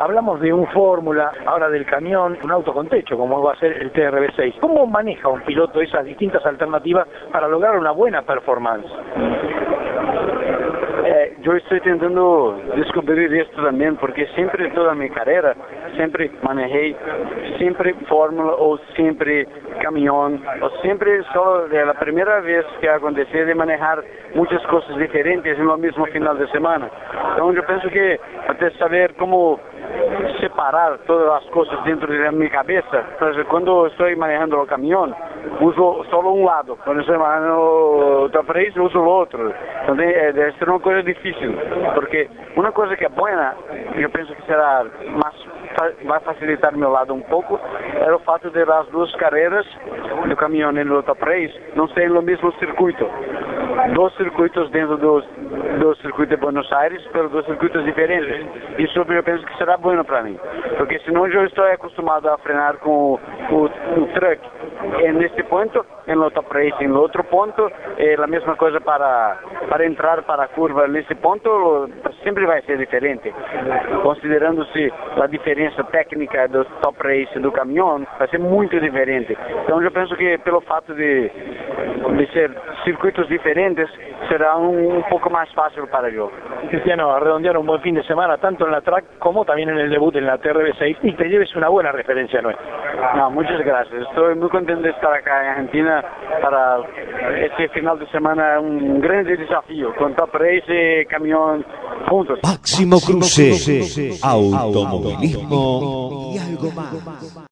Hablamos de un fórmula, ahora del camión, un auto con techo, como va a ser el TRB6. ¿Cómo maneja un piloto esas distintas alternativas para lograr una buena performance? É, eu estou tentando descobrir isso também, porque sempre toda a minha carreira, sempre manejei, sempre fórmula ou sempre caminhão, ou sempre só a primeira vez que aconteceu de manejar muitas coisas diferentes no mesmo final de semana. Então eu penso que até saber como separar todas as coisas dentro da minha cabeça, quando estou manejando o caminhão, uso só um lado, quando estou manejando o top uso o outro. Então deve ser uma coisa difícil, porque uma coisa que é boa, eu penso que será mais vai facilitar meu lado um pouco, é o fato de as duas carreiras do caminhão e do race não serem no mesmo circuito. Dois circuitos dentro dos, do circuito de Buenos Aires, pelos dois circuitos diferentes. Isso eu penso que será bom para mim, porque senão eu estou acostumado a frenar com o, o truck en este punto, en el top race, en el otro punto, eh, la misma cosa para, para entrar para a curva nesse ponto, sempre vai ser diferente. Considerando-se a diferença técnica do top race do caminhão, vai ser muito diferente. Então eu penso que pelo fato de, de ser circuitos diferentes, será un, un, poco más fácil para yo. Cristiano, a redondear un buen fin de semana, tanto en la track como también en el debut en la TRB6 y te lleves una buena referencia nuestra. No, muchas gracias. Estoy muy contento de estar acá en Argentina para este final de semana, un gran desafío con Top Race y camión juntos. Máximo Cruce, automovilismo y algo más.